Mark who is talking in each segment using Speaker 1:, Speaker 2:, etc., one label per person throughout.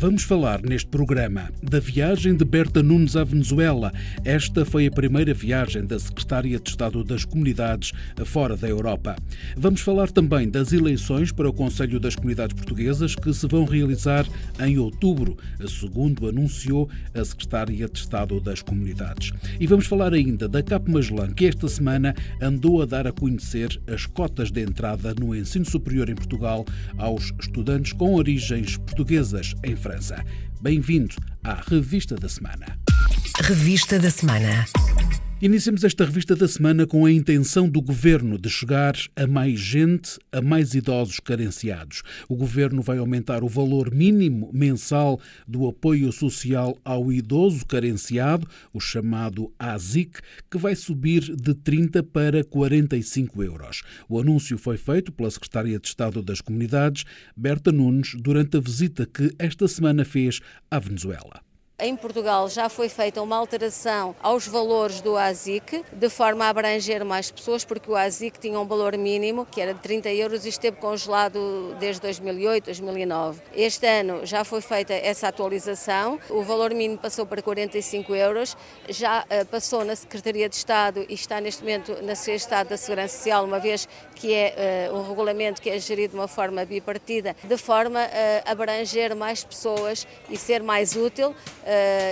Speaker 1: Vamos falar neste programa da viagem de Berta Nunes à Venezuela. Esta foi a primeira viagem da Secretária de Estado das Comunidades fora da Europa. Vamos falar também das eleições para o Conselho das Comunidades Portuguesas que se vão realizar em outubro, segundo anunciou a Secretária de Estado das Comunidades. E vamos falar ainda da Cap Magellan, que esta semana andou a dar a conhecer as cotas de entrada no ensino superior em Portugal aos estudantes com origens portuguesas em França. França. Bem-vindo à Revista da Semana.
Speaker 2: Revista da Semana.
Speaker 1: Iniciamos esta revista da semana com a intenção do governo de chegar a mais gente, a mais idosos carenciados. O governo vai aumentar o valor mínimo mensal do apoio social ao idoso carenciado, o chamado ASIC, que vai subir de 30 para 45 euros. O anúncio foi feito pela Secretária de Estado das Comunidades, Berta Nunes, durante a visita que esta semana fez à Venezuela.
Speaker 3: Em Portugal já foi feita uma alteração aos valores do ASIC, de forma a abranger mais pessoas, porque o ASIC tinha um valor mínimo, que era de 30 euros, e esteve congelado desde 2008, 2009. Este ano já foi feita essa atualização, o valor mínimo passou para 45 euros, já uh, passou na Secretaria de Estado e está neste momento na Secretaria de Estado da Segurança Social, uma vez que é uh, um regulamento que é gerido de uma forma bipartida, de forma a abranger mais pessoas e ser mais útil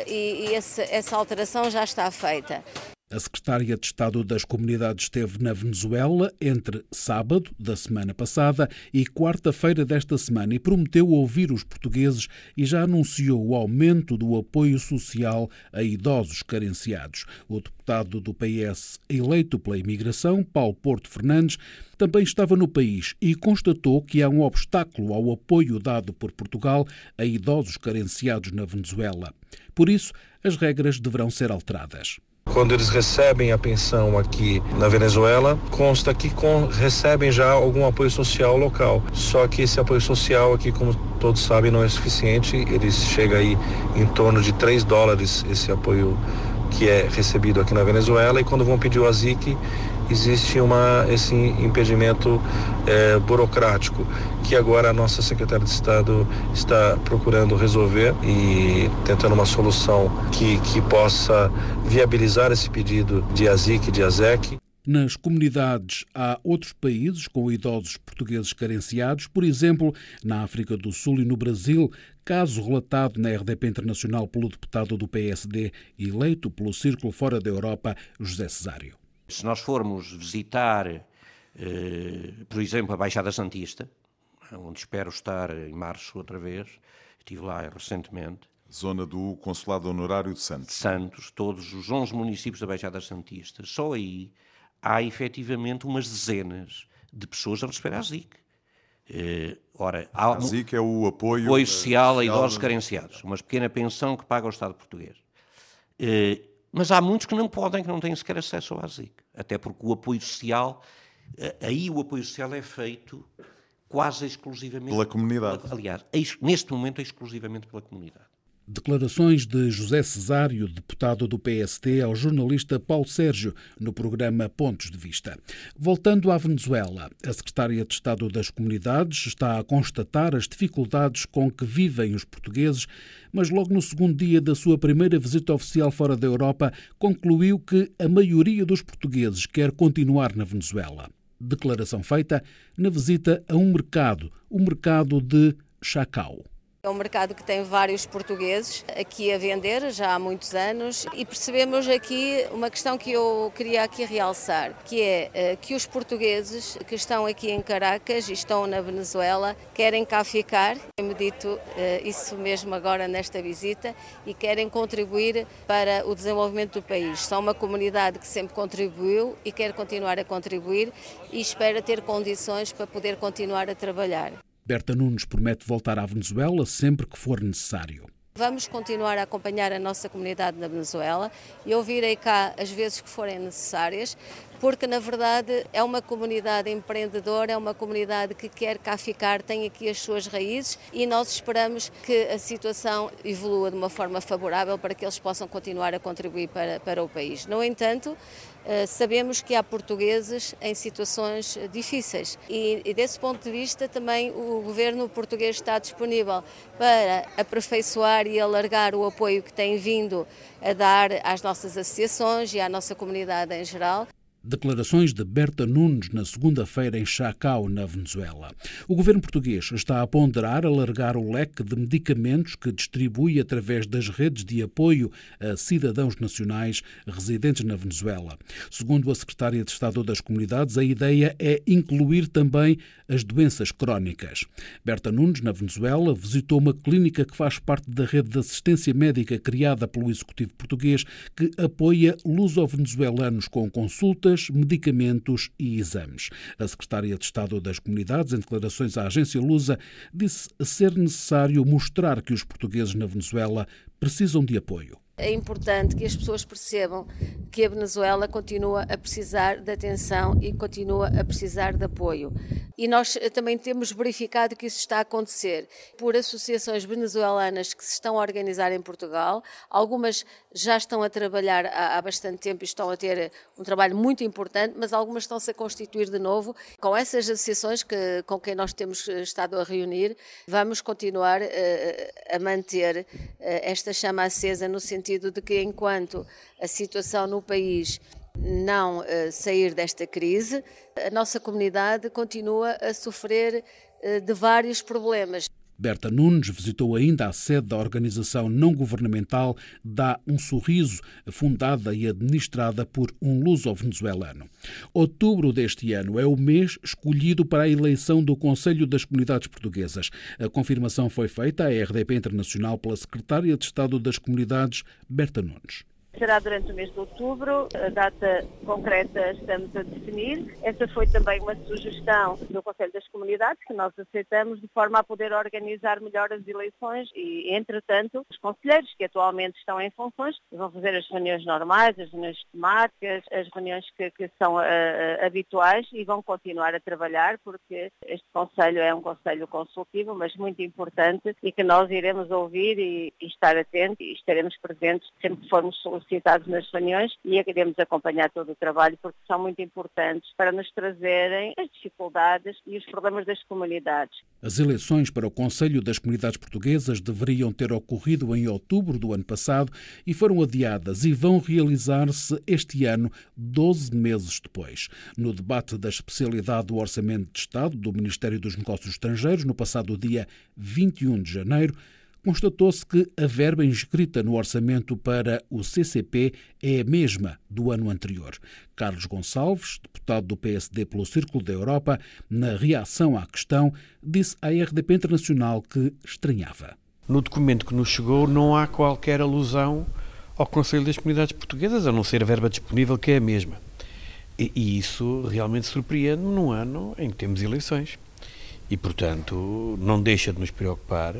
Speaker 3: e, e esse, essa alteração já está feita.
Speaker 1: A secretária de Estado das Comunidades esteve na Venezuela entre sábado da semana passada e quarta-feira desta semana e prometeu ouvir os portugueses e já anunciou o aumento do apoio social a idosos carenciados. O deputado do PS eleito pela imigração, Paulo Porto Fernandes, também estava no país e constatou que há um obstáculo ao apoio dado por Portugal a idosos carenciados na Venezuela. Por isso, as regras deverão ser alteradas.
Speaker 4: Quando eles recebem a pensão aqui na Venezuela, consta que com, recebem já algum apoio social local. Só que esse apoio social aqui, como todos sabem, não é suficiente. Eles chega aí em torno de 3 dólares esse apoio que é recebido aqui na Venezuela e quando vão pedir o ASIC existe uma, esse impedimento é, burocrático que agora a nossa secretária de Estado está procurando resolver e tentando uma solução que, que possa viabilizar esse pedido de ASIC de ASEC.
Speaker 1: Nas comunidades há outros países com idosos portugueses carenciados, por exemplo, na África do Sul e no Brasil, caso relatado na RDP Internacional pelo deputado do PSD eleito pelo Círculo Fora da Europa, José Cesário.
Speaker 5: Se nós formos visitar, eh, por exemplo, a Baixada Santista, onde espero estar em março outra vez, estive lá recentemente.
Speaker 6: Zona do Consulado Honorário de Santos.
Speaker 5: Santos, todos os 11 municípios da Baixada Santista. Só aí há efetivamente umas dezenas de pessoas a receber a ZIC.
Speaker 6: Uh, ora, há a ZIC é o apoio,
Speaker 5: apoio social a idosos carenciados, uma pequena pensão que paga o Estado português. Uh, mas há muitos que não podem, que não têm sequer acesso ao ASIC, até porque o apoio social, uh, aí o apoio social é feito quase exclusivamente
Speaker 6: pela comunidade.
Speaker 5: Pela, aliás, neste momento é exclusivamente pela comunidade.
Speaker 1: Declarações de José Cesário, deputado do PST, ao jornalista Paulo Sérgio, no programa Pontos de Vista. Voltando à Venezuela, a secretária de Estado das Comunidades está a constatar as dificuldades com que vivem os portugueses, mas logo no segundo dia da sua primeira visita oficial fora da Europa, concluiu que a maioria dos portugueses quer continuar na Venezuela. Declaração feita na visita a um mercado, o mercado de Chacau.
Speaker 3: É um mercado que tem vários portugueses aqui a vender já há muitos anos e percebemos aqui uma questão que eu queria aqui realçar, que é eh, que os portugueses que estão aqui em Caracas e estão na Venezuela querem cá ficar, tenho dito eh, isso mesmo agora nesta visita, e querem contribuir para o desenvolvimento do país. São uma comunidade que sempre contribuiu e quer continuar a contribuir e espera ter condições para poder continuar a trabalhar.
Speaker 1: Berta Nunes promete voltar à Venezuela sempre que for necessário.
Speaker 3: Vamos continuar a acompanhar a nossa comunidade na Venezuela e ouvirei cá as vezes que forem necessárias. porque na verdade é uma comunidade empreendedora, é uma comunidade que quer cá ficar, tem aqui as suas raízes e nós esperamos que a situação evolua de uma forma favorável para que eles possam continuar a contribuir para, para o país. No entanto, sabemos que há portugueses em situações difíceis e, e, desse ponto de vista também o governo português está disponível para aperfeiçoar e alargar o apoio que tem vindo a dar às nossas associações e à nossa comunidade em geral.
Speaker 1: Declarações de Berta Nunes na segunda-feira em Chacau, na Venezuela. O governo português está a ponderar alargar o leque de medicamentos que distribui através das redes de apoio a cidadãos nacionais residentes na Venezuela. Segundo a secretária de Estado das Comunidades, a ideia é incluir também as doenças crónicas. Berta Nunes, na Venezuela, visitou uma clínica que faz parte da rede de assistência médica criada pelo Executivo português que apoia luso-venezuelanos com consultas medicamentos e exames. A secretária de Estado das Comunidades, em declarações à agência Lusa, disse ser necessário mostrar que os portugueses na Venezuela precisam de apoio.
Speaker 3: É importante que as pessoas percebam que a Venezuela continua a precisar de atenção e continua a precisar de apoio. E nós eh, também temos verificado que isso está a acontecer por associações venezuelanas que se estão a organizar em Portugal. Algumas já estão a trabalhar há, bastante tempo e estão a ter um trabalho muito importante, mas algumas estão-se a constituir de novo. Com essas associações que, com quem nós temos eh, estado a reunir, vamos continuar uh, a manter uh, esta chama acesa no sentido de que enquanto a situação no país não uh, sair desta crise, a nossa comunidade continua a sofrer uh, de vários problemas.
Speaker 1: Berta Nunes visitou ainda a sede da organização não governamental Dá um Sorriso, fundada e administrada por um luso-venezuelano. Outubro deste ano é o mês escolhido para a eleição do Conselho das Comunidades Portuguesas. A confirmação foi feita à RDP Internacional pela Secretária de Estado das Comunidades, Berta Nunes.
Speaker 7: Será durante o mês de outubro, a data concreta estamos a definir. Essa foi também uma sugestão do Conselho das Comunidades que nós aceitamos de forma a poder organizar melhor as eleições e, entretanto, os conselheiros que atualmente estão em funções vão fazer as reuniões normais, as reuniões temáticas, as reuniões que, que são uh, habituais e vão continuar a trabalhar porque este Conselho é um Conselho consultivo, mas muito importante e que nós iremos ouvir e, e estar atentos e estaremos presentes sempre que formos solicitados citados nas reuniões e queremos acompanhar todo o trabalho porque são muito importantes para nos trazerem as dificuldades e os problemas das comunidades.
Speaker 1: As eleições para o Conselho das Comunidades Portuguesas deveriam ter ocorrido em outubro do ano passado e foram adiadas e vão realizar-se este ano, 12 meses depois. No debate da especialidade do Orçamento de Estado do Ministério dos Negócios Estrangeiros, no passado dia 21 de janeiro, constatou-se que a verba inscrita no orçamento para o CCP é a mesma do ano anterior. Carlos Gonçalves, deputado do PSD pelo Círculo da Europa, na reação à questão, disse à RDP Internacional que estranhava.
Speaker 8: No documento que nos chegou não há qualquer alusão ao Conselho das Comunidades Portuguesas, a não ser a verba disponível, que é a mesma. E, isso realmente surpreende-me num ano em que temos eleições. E, portanto, não deixa de nos preocupar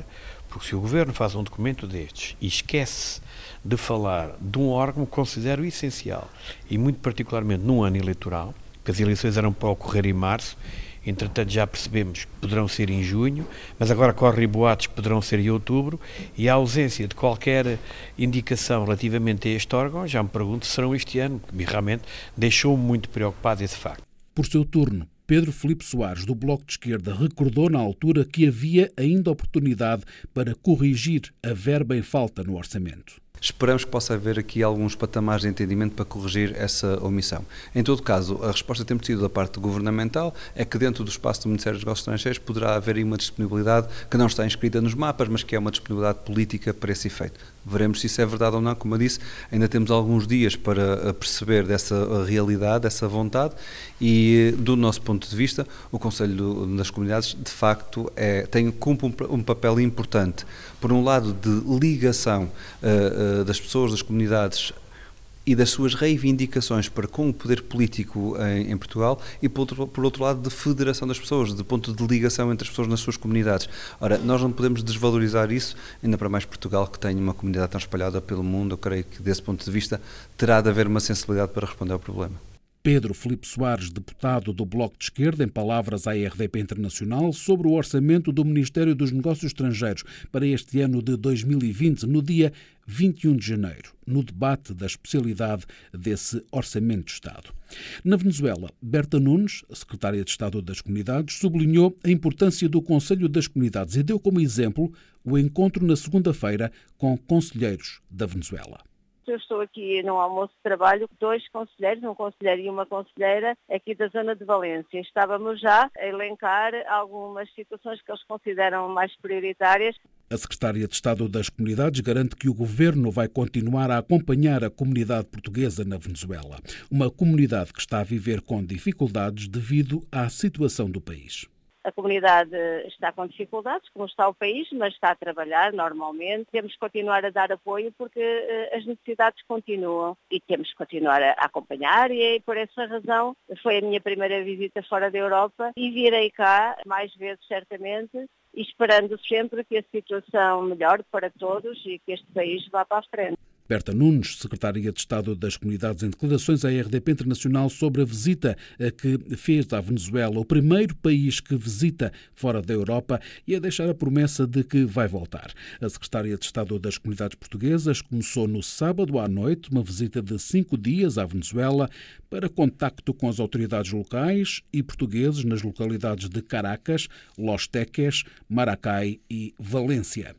Speaker 8: porque se o Governo faz um documento destes e esquece de falar de um órgão que considero essencial, e muito particularmente num ano eleitoral, que as eleições eram para ocorrer em março, entretanto já percebemos que poderão ser em junho, mas agora correm boatos que poderão ser em outubro, e a ausência de qualquer indicação relativamente a este órgão, já me pergunto se serão este ano, que realmente deixou-me muito preocupado esse facto.
Speaker 1: Por seu turno, Pedro Felipe Soares, do Bloco de Esquerda, recordou na altura que havia ainda oportunidade para corrigir a verba em falta no orçamento.
Speaker 9: Esperamos que possa haver aqui alguns patamares de entendimento para corrigir essa omissão. Em todo caso, a resposta que temos tido da parte governamental é que dentro do espaço do Ministério dos Negócios Estrangeiros poderá haver uma disponibilidade que não está inscrita nos mapas, mas que é uma disponibilidade política para esse efeito. Veremos se isso é verdade ou não. Como eu disse, ainda temos alguns dias para perceber dessa realidade, dessa vontade, e do nosso ponto de vista, o Conselho das Comunidades, de facto, é, tem, cumpre um, um papel importante. Por um lado, de ligação uh, uh, das pessoas, das comunidades e das suas reivindicações para com o poder político em, em Portugal e, por outro, por outro, lado, de federação das pessoas, de ponto de ligação entre as pessoas nas suas comunidades. Ora, nós não podemos desvalorizar isso, ainda para mais Portugal, que tem uma comunidade tão espalhada pelo mundo. Eu creio que, desse ponto de vista, terá de haver uma sensibilidade para responder ao problema.
Speaker 1: Pedro Felipe Soares, deputado do Bloco de Esquerda, em palavras à RDP Internacional, sobre o orçamento do Ministério dos Negócios Estrangeiros para este ano de 2020, no dia 21 de janeiro, no debate da especialidade desse Orçamento de Estado. Na Venezuela, Berta Nunes, secretária de Estado das Comunidades, sublinhou a importância do Conselho das Comunidades e deu como exemplo o encontro na segunda-feira com conselheiros da Venezuela.
Speaker 7: Eu estou aqui no almoço de trabalho, dois conselheiros, um conselheiro e uma conselheira aqui da zona de Valência. Estávamos já a elencar algumas situações que eles consideram mais prioritárias.
Speaker 1: A secretária de Estado das Comunidades garante que o governo vai continuar a acompanhar a comunidade portuguesa na Venezuela, uma comunidade que está a viver com dificuldades devido à situação do país.
Speaker 7: A comunidade está com dificuldades, como está o país, mas está a trabalhar normalmente. Temos que continuar a dar apoio porque uh, as necessidades continuam e temos que continuar a, acompanhar e é por essa razão foi a minha primeira visita fora da Europa e virei cá mais vezes certamente esperando sempre que a situação melhore para todos e que este país vá para a frente.
Speaker 1: Berta Nunes, secretária de Estado das Comunidades, em declarações à RDP Internacional sobre a visita que fez à Venezuela, o primeiro país que visita fora da Europa, e a deixar a promessa de que vai voltar. A secretária de Estado das Comunidades Portuguesas começou no sábado à noite uma visita de cinco dias à Venezuela para contacto com as autoridades locais e portugueses nas localidades de Caracas, Los Teques, Maracay e Valência.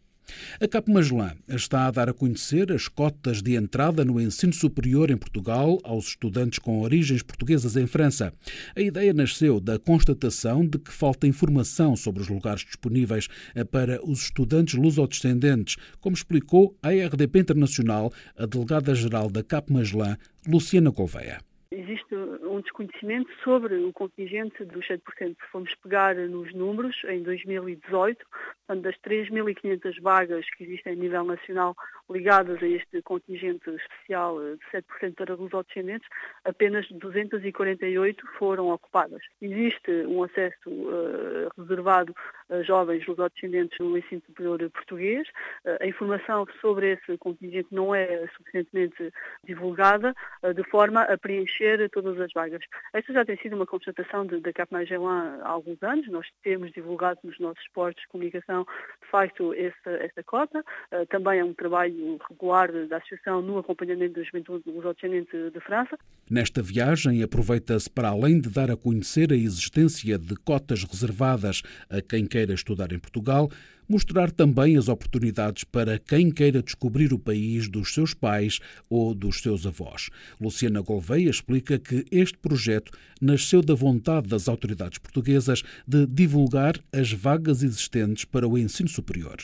Speaker 1: A CAP Magellan está a dar a conhecer as cotas de entrada no ensino superior em Portugal aos estudantes com origens portuguesas em França. A ideia nasceu da constatação de que falta informação sobre os lugares disponíveis para os estudantes lusodescendentes, como explicou a RDP Internacional a delegada-geral da CAP Magellan, Luciana Gouveia
Speaker 10: existe um desconhecimento sobre o contingente dos 7%. Se formos pegar nos números, em 2018, das 3.500 vagas que existem a nível nacional ligadas a este contingente especial de 7% para lusodescendentes, apenas 248 foram ocupadas. Existe um acesso uh, reservado a jovens lusodescendentes no ensino superior português. Uh, a informação sobre esse contingente não é suficientemente divulgada, uh, de forma a preencher todas as vagas. Esta já tem sido uma constatação da Cap Magellan há alguns anos. Nós temos divulgado nos nossos portos de comunicação, de facto, essa, essa cota. também é um trabalho trabalho regular da Associação no acompanhamento da juventude lusodescendente de França.
Speaker 1: Nesta viagem, aproveita-se para além de dar a conhecer a existência de cotas reservadas a quem queira estudar em Portugal, mostrar também as oportunidades para quem queira descobrir o país dos seus pais ou dos seus avós. Luciana Gouveia explica que este projeto nasceu da vontade das autoridades portuguesas de divulgar as vagas existentes para o ensino superior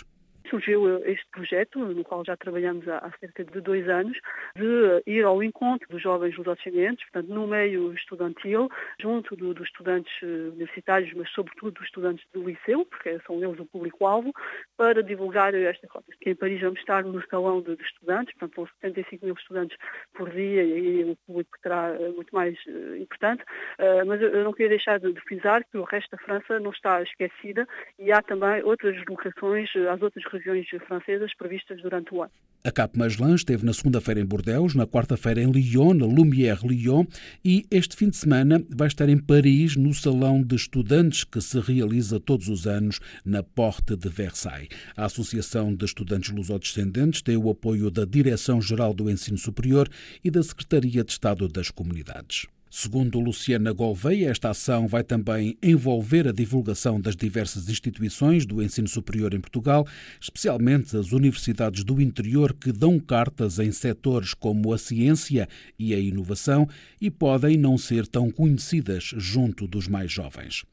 Speaker 10: surgiu este projeto, no qual já trabalhamos há, cerca de dois anos, de ir ao encontro dos jovens lusodescendentes, portanto, no meio estudantil, junto do, dos estudantes eh, universitários, mas sobretudo dos estudantes do liceu, porque são eles o público-alvo, para divulgar esta cota. Em Paris vamos estar no salão de, de estudantes, portanto, são 75 mil estudantes por dia e aí o público terá eh, muito mais uh, importante, uh, mas eu não queria deixar de, de frisar que o resto da França não está esquecida e há também outras locações, as outras regiões regiões francesas previstas durante o ano.
Speaker 1: A Cap Magellan esteve na segunda-feira em Bordeaux, na quarta-feira em Lyon, na Lumière Lyon, e este fim de semana vai estar em Paris, no Salão de Estudantes que se realiza todos os anos na Porte de Versailles. A Associação de Estudantes Lusodescendentes tem o apoio da Direção-Geral do Ensino Superior e da Secretaria de Estado das Comunidades. Segundo Luciana Gouveia, esta ação vai também envolver a divulgação das diversas instituições do ensino superior em Portugal, especialmente as universidades do interior que dão cartas em setores como a ciência e a inovação e podem não ser tão conhecidas junto dos mais jovens.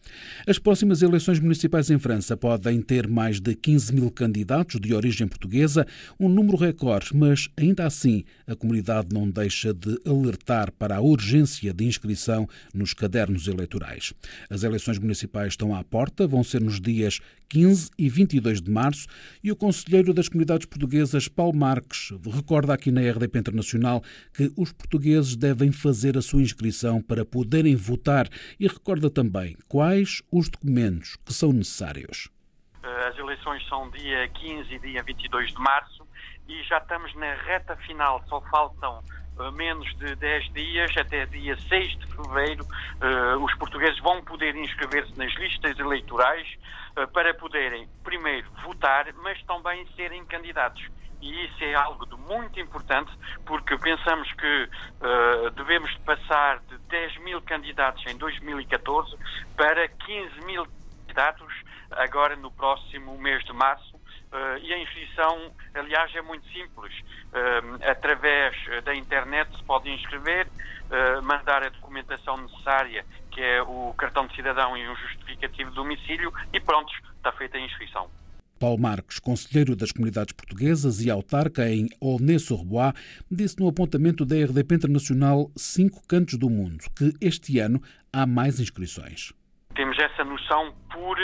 Speaker 1: As próximas eleições municipais em França podem ter mais de 15 mil candidatos de origem portuguesa, um número recorde, mas ainda assim a comunidade não deixa de alertar para a urgência de inscrição nos cadernos eleitorais. As eleições municipais estão à porta, vão ser nos dias 15 e 22 de março e o Conselheiro das Comunidades Portuguesas, Paulo Marques, recorda aqui na RDP Internacional que os portugueses devem fazer a sua inscrição para poderem votar e recorda também quais os documentos que são necessários.
Speaker 11: As eleições são dia 15 e dia 22 de março e já estamos na reta final, só faltam menos de 10 dias, até dia 6 de fevereiro, os portugueses vão poder inscrever-se nas listas eleitorais para poderem, primeiro, votar, mas também serem candidatos e isso é algo de muito importante porque pensamos que uh, devemos passar de 10 mil candidatos em 2014 para 15 mil candidatos agora no próximo mês de março. Uh, e a inscrição, aliás, é muito simples. Uh, através da internet se pode inscrever, mandar a documentação necessária, que é o cartão de cidadão e um justificativo de domicílio, e pronto, está feita a inscrição.
Speaker 1: Paulo Marques, conselheiro das comunidades portuguesas e autarca em Aulnay-sur-Bois, disse no apontamento da RDP Internacional Cinco Cantos do Mundo que este ano há mais inscrições.
Speaker 11: Temos essa noção por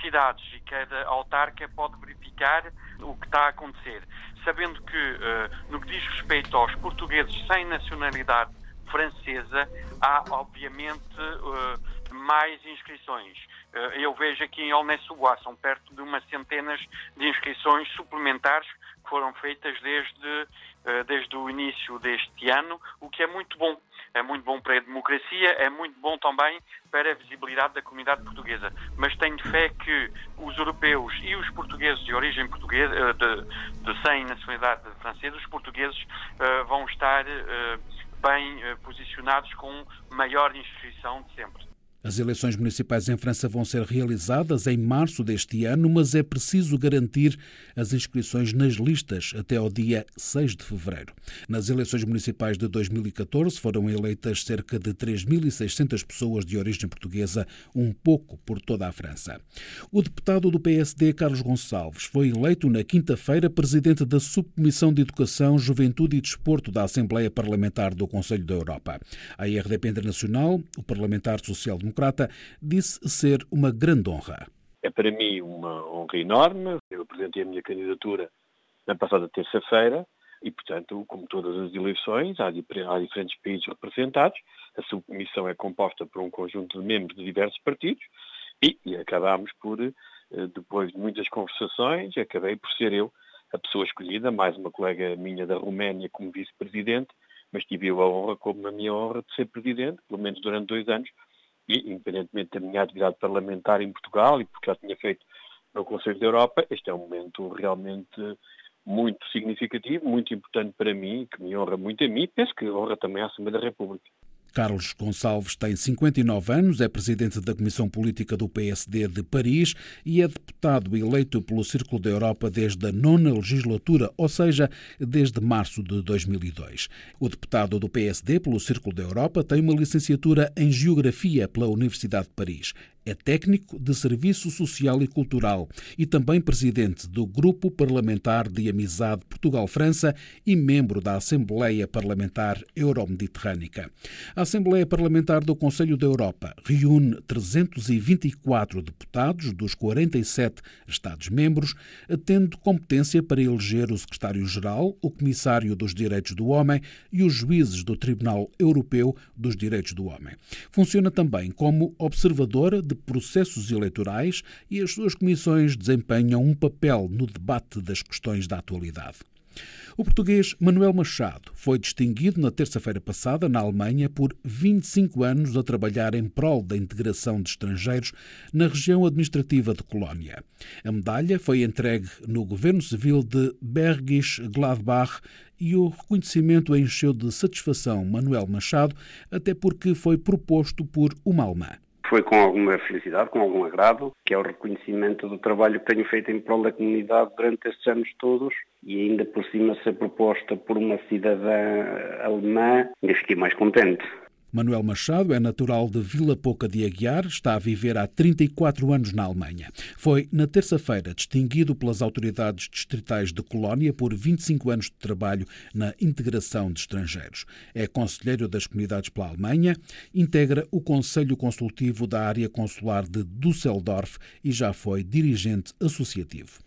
Speaker 11: cidades e cada autarca pode verificar o que está a acontecer, sabendo que, eh, no que diz respeito aos portugueses sem nacionalidade francesa, há obviamente eh, mais inscrições. Eh, eu vejo aqui em Olnessuá, são perto de umas centenas de inscrições suplementares que foram feitas desde, desde o início deste ano, o que é muito bom. É muito bom para a democracia, é muito bom também para a visibilidade da comunidade portuguesa. Mas tenho fé que os europeus e os portugueses de origem portuguesa, eh, de, de sem nacionalidade francesa, os portugueses vão estar bem posicionados com maior inscrição de sempre.
Speaker 1: As eleições municipais em França vão ser realizadas em março deste ano, mas é preciso garantir as inscrições nas listas até ao dia 6 de fevereiro. Nas eleições municipais de 2014 foram eleitas cerca de 3.600 pessoas de origem portuguesa, um pouco por toda a França. O deputado do PSD, Carlos Gonçalves, foi eleito na quinta-feira presidente da Subcomissão de Educação, Juventude e Desporto da Assembleia Parlamentar do Conselho da Europa. A RDP Internacional, o parlamentar social-democrata, Democrata, disse ser uma grande honra.
Speaker 12: É para mim uma honra enorme. Eu apresentei a minha candidatura na passada terça-feira e, portanto, como todas as eleições, há, diferentes países representados. A subcomissão é composta por um conjunto de membros de diversos partidos e, e acabámos por, eh, depois de muitas conversações, acabei por ser eu a pessoa escolhida, mais uma colega minha da Roménia como vice-presidente, mas tive eu a honra, como a minha honra, de ser presidente, pelo menos durante dois anos, independentemente da minha atividade parlamentar em Portugal e porque já tinha feito no Conselho da Europa, este é um momento realmente muito significativo, muito importante para mim, que me honra muito a mim e penso que honra também à Assembleia da República.
Speaker 1: Carlos Gonçalves tem 59 anos, é presidente da Comissão Política do PSD de Paris e é deputado eleito pelo Círculo da Europa desde a nona legislatura, ou seja, desde março de 2002. O deputado do PSD pelo Círculo da Europa tem uma licenciatura em Geografia pela Universidade de Paris. É técnico de Serviço Social e Cultural e também presidente do Grupo Parlamentar de Amizade Portugal-França e membro da Assembleia Parlamentar Euromediterrânica. A Assembleia Parlamentar do Conselho da Europa reúne 324 deputados dos 47 Estados-membros, tendo competência para eleger o secretário-geral, o comissário dos Direitos do Homem e os juízes do Tribunal Europeu dos Direitos do Homem. Funciona também como observadora de processos eleitorais e as suas comissões desempenham um papel no debate das questões da atualidade. O português Manuel Machado foi distinguido na terça-feira passada na Alemanha por 25 anos a trabalhar em prol da integração de estrangeiros na região administrativa de Colónia. A medalha foi entregue no governo civil de Bergisch Gladbach e o reconhecimento encheu de satisfação Manuel Machado, até porque foi proposto por uma alemã
Speaker 13: foi com alguma felicidade, com algum agrado, que é o reconhecimento do trabalho que tenho feito em prol da comunidade durante estes anos todos e ainda por cima ser proposta por uma cidadã alemã, ainda fiquei mais contente.
Speaker 1: Manuel Machado é natural de Vila Pouca de Aguiar, está a viver há 34 anos na Alemanha. Foi na terça-feira distinguido pelas autoridades distritais de Colónia por 25 anos de trabalho na integração de estrangeiros. É conselheiro das comunidades pela Alemanha, integra o Conselho Consultivo da área consular de Düsseldorf e já foi dirigente associativo.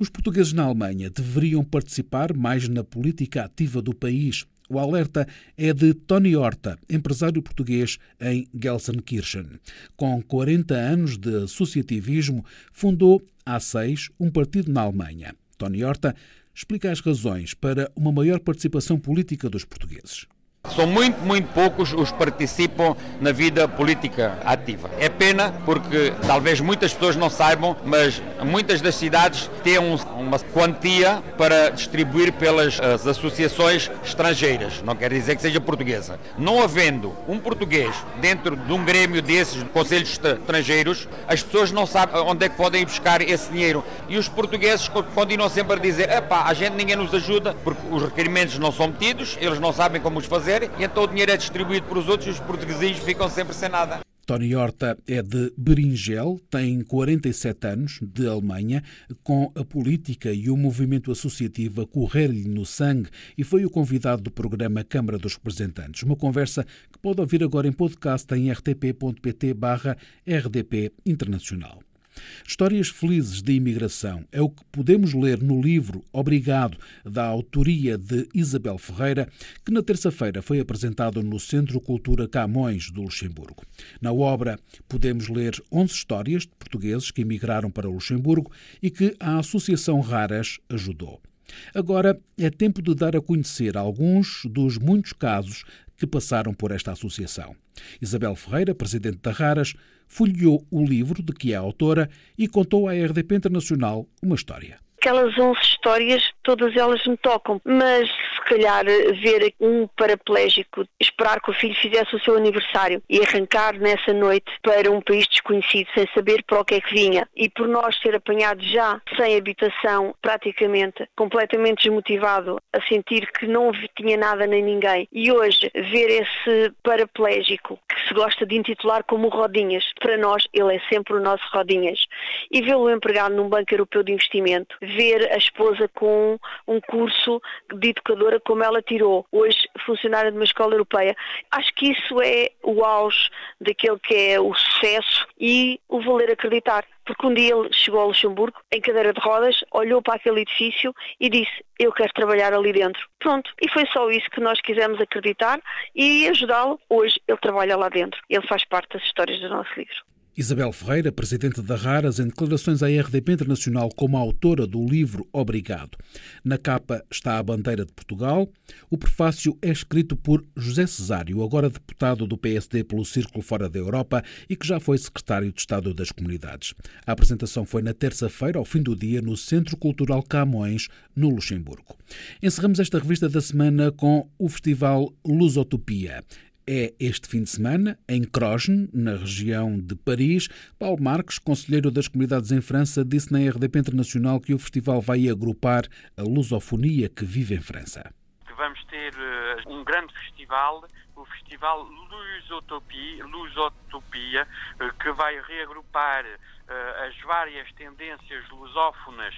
Speaker 1: Os portugueses na Alemanha deveriam participar mais na política ativa do país. O alerta é de Tony Horta, empresário português em Gelsenkirchen. Com 40 anos de associativismo, fundou há seis um partido na Alemanha. Tony Horta explica as razões para uma maior participação política dos portugueses.
Speaker 14: São muito, muito poucos os que participam na vida política ativa. É pena porque talvez muitas pessoas não saibam, mas muitas das cidades têm uma quantia para distribuir pelas associações estrangeiras. Não quer dizer que seja portuguesa. Não havendo um português dentro de um grêmio desses de conselhos estrangeiros, as pessoas não sabem onde é que podem buscar esse dinheiro. E os portugueses continuam sempre a dizer: a gente ninguém nos ajuda porque os requerimentos não são metidos, eles não sabem como os fazer e então o dinheiro é distribuído para os outros e os portugueses ficam sempre sem nada.
Speaker 1: Tony Horta é de Beringel, tem 47 anos, de Alemanha, com a política e o movimento associativo a correr-lhe no sangue e foi o convidado do programa Câmara dos Representantes. Uma conversa que pode ouvir agora em podcast em rtp.pt RDP Internacional. Histórias felizes de imigração é o que podemos ler no livro Obrigado, da autoria de Isabel Ferreira, que na terça-feira foi apresentado no Centro Cultura Camões do Luxemburgo. Na obra podemos ler 11 histórias de portugueses que emigraram para o Luxemburgo e que a Associação Raras ajudou. Agora é tempo de dar a conhecer alguns dos muitos casos que passaram por esta associação. Isabel Ferreira, presidente da Raras, folheou o livro de que é autora e contou à RDP Internacional uma história
Speaker 15: aquelas 11 histórias, todas elas me tocam, mas se calhar ver um paraplégico esperar que o filho fizesse o seu aniversário e arrancar nessa noite para um país desconhecido sem saber para o que é que vinha e por nós ser apanhado já sem habitação, praticamente completamente desmotivado, a sentir que não tinha nada nem ninguém e hoje ver esse paraplégico que se gosta de intitular como Rodinhas, para nós ele é sempre o nosso Rodinhas. E vê-lo empregado num banco europeu de investimento ver a esposa com um curso de educadora como ela tirou, hoje funcionária de uma escola europeia. Acho que isso é o auge daquele que é o sucesso e o valer acreditar. Porque um dia ele chegou ao Luxemburgo, em cadeira de rodas, olhou para aquele edifício e disse: Eu quero trabalhar ali dentro. Pronto. E foi só isso que nós quisemos acreditar e ajudá-lo. Hoje ele trabalha lá dentro. Ele faz parte das histórias do nosso livro.
Speaker 1: Isabel Ferreira, presidente da Raras, em declarações à RDP Internacional como autora do livro Obrigado. Na capa está a bandeira de Portugal. O prefácio é escrito por José Cesário, agora deputado do PSD pelo Círculo Fora da Europa e que já foi secretário de Estado das Comunidades. A apresentação foi na terça-feira, ao fim do dia, no Centro Cultural Camões, no Luxemburgo. Encerramos esta revista da semana com o Festival Lusotopia é este fim de semana, em Crogen, na região de Paris. Paulo Marques, conselheiro das comunidades em França, disse na RDP Internacional que o festival vai agrupar a lusofonia que vive em França.
Speaker 11: Vamos ter uh, um grande festival, o Festival Lusotopia, Lusotopia uh, que vai reagrupar uh, as várias tendências lusófonas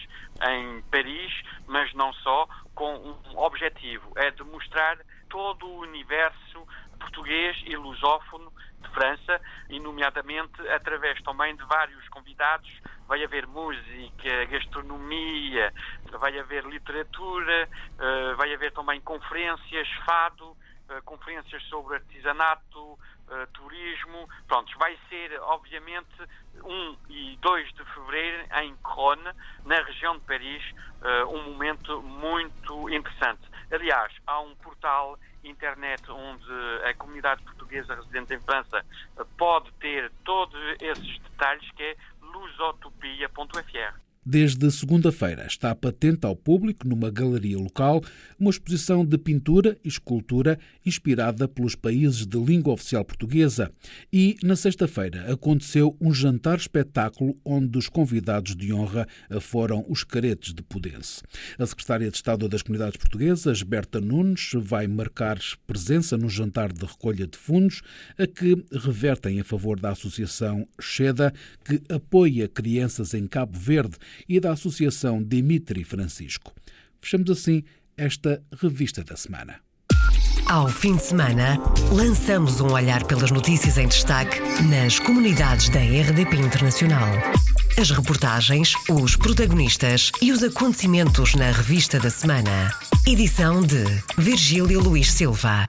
Speaker 11: em Paris, mas não só, com um objetivo, é demonstrar todo o universo português e lusófono de França, e nomeadamente através também de vários convidados. Vai haver música, gastronomia, vai haver literatura, eh, vai haver também conferências, fado, eh, conferências sobre artesanato, eh, turismo. Pronto, vai ser, obviamente, 1 e 2 de fevereiro em Crone, na região de Paris, um momento muito interessante. Aliás, há um portal internet onde a comunidade portuguesa residente em França pode ter todos esses detalhes, que é lusotopia.fr.
Speaker 1: Desde segunda-feira está patente ao público, numa galeria local, uma exposição de pintura e escultura inspirada pelos países de língua oficial portuguesa. E, na sexta-feira, aconteceu um jantar-espetáculo onde os convidados de honra foram os caretes de Pudense. A secretária de Estado das Comunidades Portuguesas, Berta Nunes, vai marcar presença no jantar de recolha de fundos, a que revertem a favor da Associação Cheda, que apoia crianças em Cabo Verde e da Associação Dimitri Francisco. Fechamos assim esta revista da semana.
Speaker 2: Ao fim de semana, lançamos um olhar pelas notícias em destaque nas comunidades da RDP Internacional. As reportagens, os protagonistas e os acontecimentos na revista da semana. Edição de Virgílio Luís Silva.